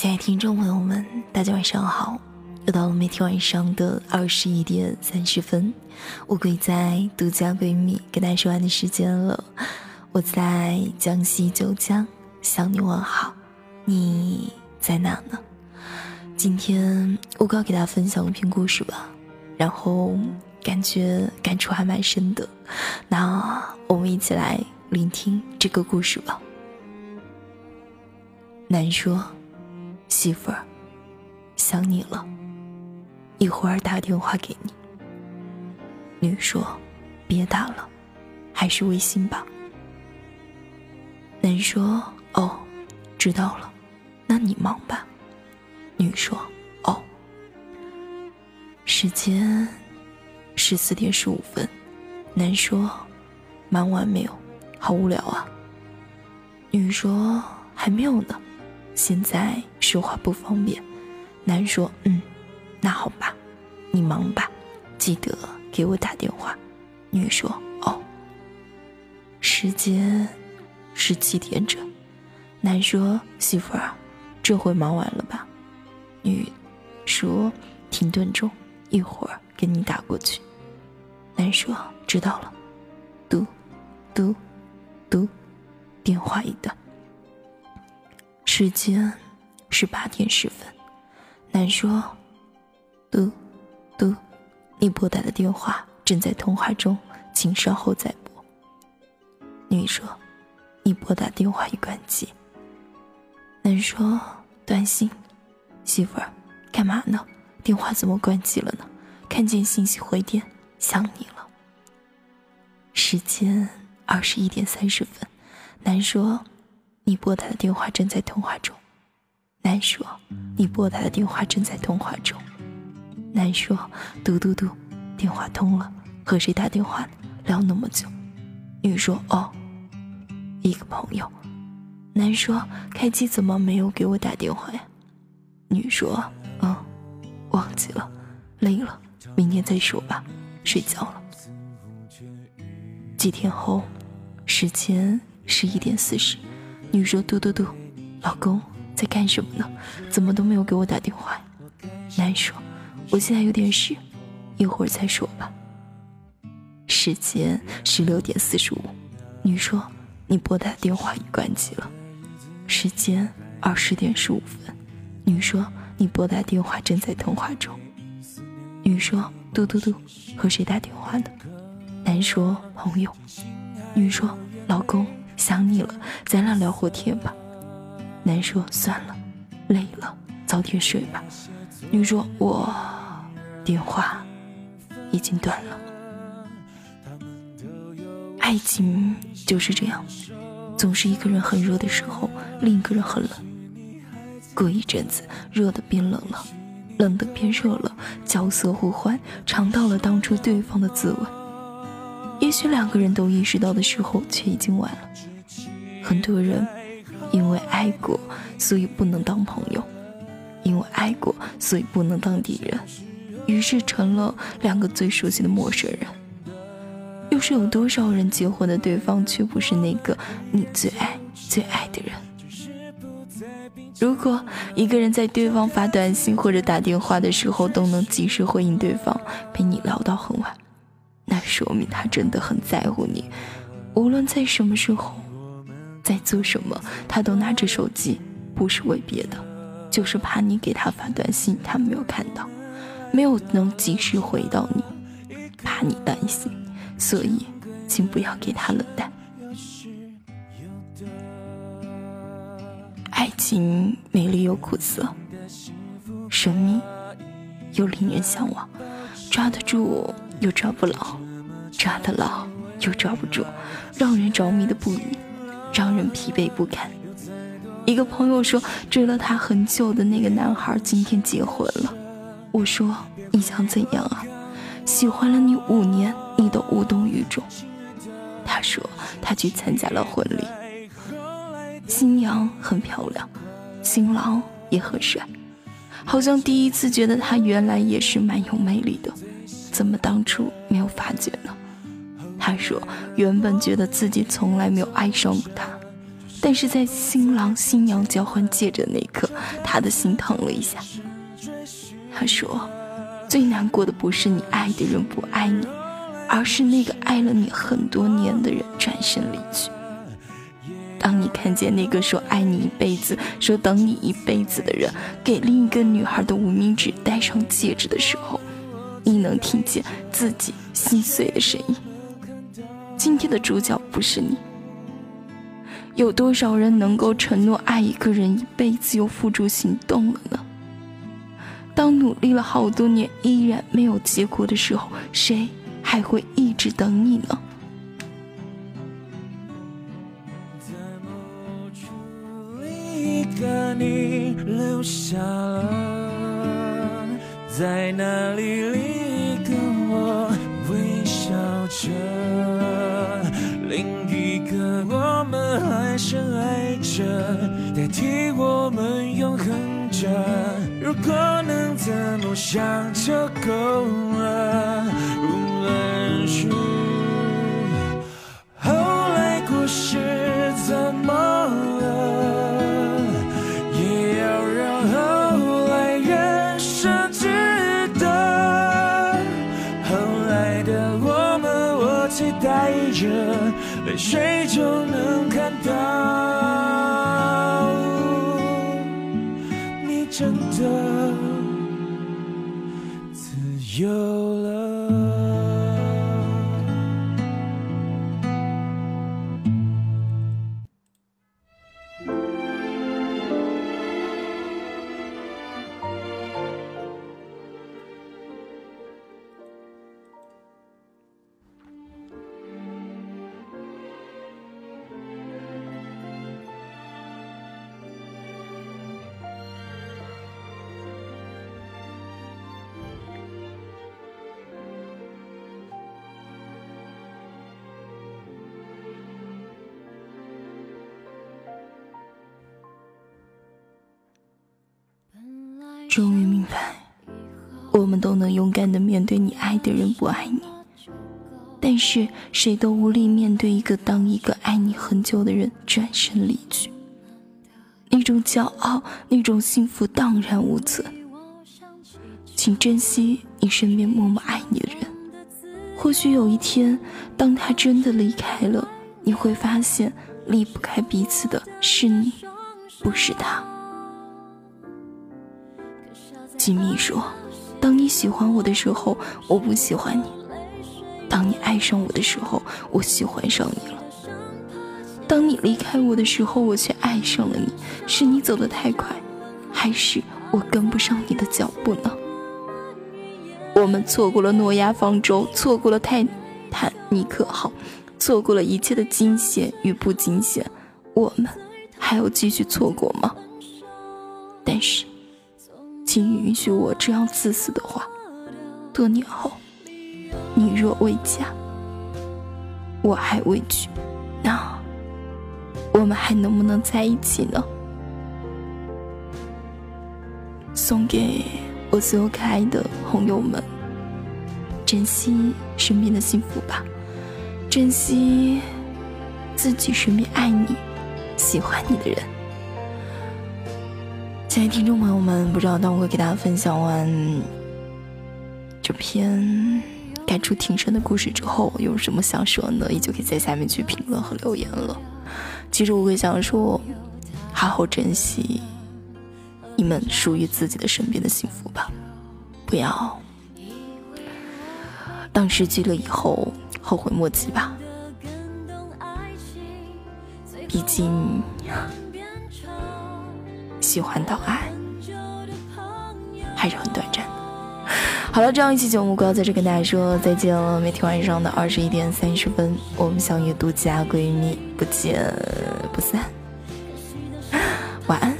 亲爱的听众朋友们，大家晚上好！又到了每天晚上的二十一点三十分，乌龟在独家闺蜜跟大家说完的时间了。我在江西九江向你问好，你在哪呢？今天乌龟要给大家分享一篇故事吧，然后感觉感触还蛮深的。那我们一起来聆听这个故事吧。难说。媳妇儿，想你了，一会儿打电话给你。女说：“别打了，还是微信吧。”男说：“哦，知道了，那你忙吧。”女说：“哦。”时间十四点十五分，男说：“忙完没有？好无聊啊。”女说：“还没有呢。”现在说话不方便，男说：“嗯，那好吧，你忙吧，记得给我打电话。”女说：“哦。”时间是七点整，男说：“媳妇儿，这回忙完了吧？”女说：“停顿中，一会儿给你打过去。”男说：“知道了。”嘟，嘟，嘟，电话一断。时间是八点十分，男说：“嘟，嘟，你拨打的电话正在通话中，请稍后再拨。”女说：“你拨打电话已关机。”男说：“短信，媳妇儿，干嘛呢？电话怎么关机了呢？看见信息回电，想你了。”时间二十一点三十分，男说。你拨打的电话正在通话中，男说。你拨打的电话正在通话中，男说。嘟嘟嘟，电话通了，和谁打电话呢？聊那么久。女说。哦，一个朋友。男说。开机怎么没有给我打电话呀？女说。嗯，忘记了，累了，明天再说吧，睡觉了。几天后，时间十一点四十。女说：“嘟嘟嘟，老公在干什么呢？怎么都没有给我打电话？”男说：“我现在有点事，一会儿再说吧。”时间十六点四十五，女说：“你拨打电话已关机了。”时间二十点十五分，女说：“你拨打电话正在通话中。”女说：“嘟嘟嘟，和谁打电话呢？”男说：“朋友。”女说：“老公。”想你了，咱俩聊会天吧。男说算了，累了，早点睡吧。女说我电话已经断了。爱情就是这样，总是一个人很热的时候，另一个人很冷。过一阵子，热的变冷了，冷的变热了，角色互换，尝到了当初对方的滋味。也许两个人都意识到的时候，却已经晚了。很多人因为爱过，所以不能当朋友；因为爱过，所以不能当敌人，于是成了两个最熟悉的陌生人。又是有多少人结婚的对方却不是那个你最爱最爱的人？如果一个人在对方发短信或者打电话的时候都能及时回应对方，陪你聊到很晚，那说明他真的很在乎你，无论在什么时候。在做什么，他都拿着手机，不是为别的，就是怕你给他发短信，他没有看到，没有能及时回到你，怕你担心，所以，请不要给他冷淡。爱情美丽又苦涩，神秘又令人向往，抓得住又抓不牢，抓得牢又抓不住，让人着迷的不已。让人疲惫不堪。一个朋友说，追了他很久的那个男孩今天结婚了。我说，你想怎样啊？喜欢了你五年，你都无动于衷。他说，他去参加了婚礼，新娘很漂亮，新郎也很帅，好像第一次觉得他原来也是蛮有魅力的，怎么当初？他说：“原本觉得自己从来没有爱上过他，但是在新郎新娘交换戒指的那一刻，他的心疼了一下。他说：“最难过的不是你爱的人不爱你，而是那个爱了你很多年的人转身离去。当你看见那个说爱你一辈子、说等你一辈子的人给另一个女孩的无名指戴上戒指的时候，你能听见自己心碎的声音。今天的主角不是你。有多少人能够承诺爱一个人一辈子，又付诸行动了呢？”当努力了好多年依然没有结果的时候，谁还会一直等你呢？在某处一个你留下了，在那里另一个我微笑着，另一个我们还深爱着，代替我们永恒着。如果能这么想就够了，无论自由终于明白，我们都能勇敢的面对你爱的人不爱你，但是谁都无力面对一个当一个爱你很久的人转身离去。那种骄傲，那种幸福荡然无存。请珍惜你身边默默爱你的人，或许有一天，当他真的离开了，你会发现离不开彼此的是你，不是他。吉米说：“当你喜欢我的时候，我不喜欢你；当你爱上我的时候，我喜欢上你了。当你离开我的时候，我却爱上了你。是你走得太快，还是我跟不上你的脚步呢？我们错过了诺亚方舟，错过了泰坦尼克号，错过了一切的惊险与不惊险，我们还要继续错过吗？但是。”请允许我这样自私的话。多年后，你若未嫁，我还未娶，那我们还能不能在一起呢？送给我所有可爱的朋友们，珍惜身边的幸福吧，珍惜自己身边爱你、喜欢你的人。亲爱的听众朋友们，不知道当我给大家分享完这篇该出庭审的故事之后，有什么想说呢？依旧可以在下面去评论和留言了。其实我会想说，好好珍惜你们属于自己的身边的幸福吧，不要当失去了以后后悔莫及吧。毕竟。喜欢到爱，还是很短暂。好了，这样一期节目，我要在这跟大家说再见了。每天晚上的二十一点三十分，我们相约独家闺蜜，不见不散。晚安，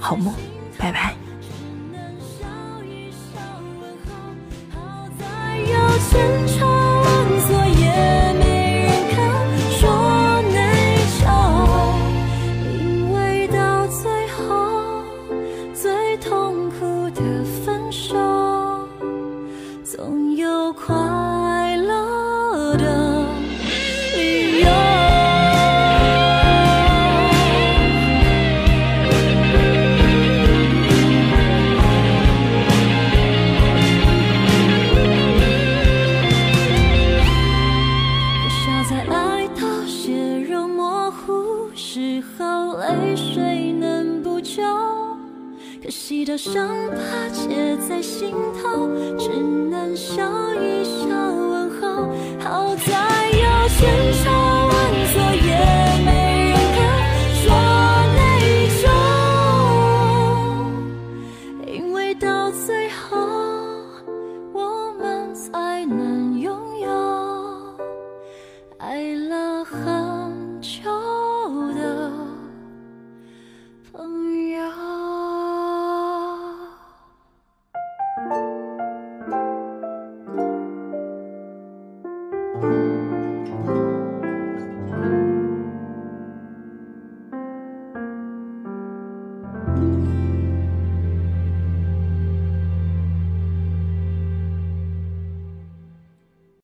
好梦，拜拜。好在有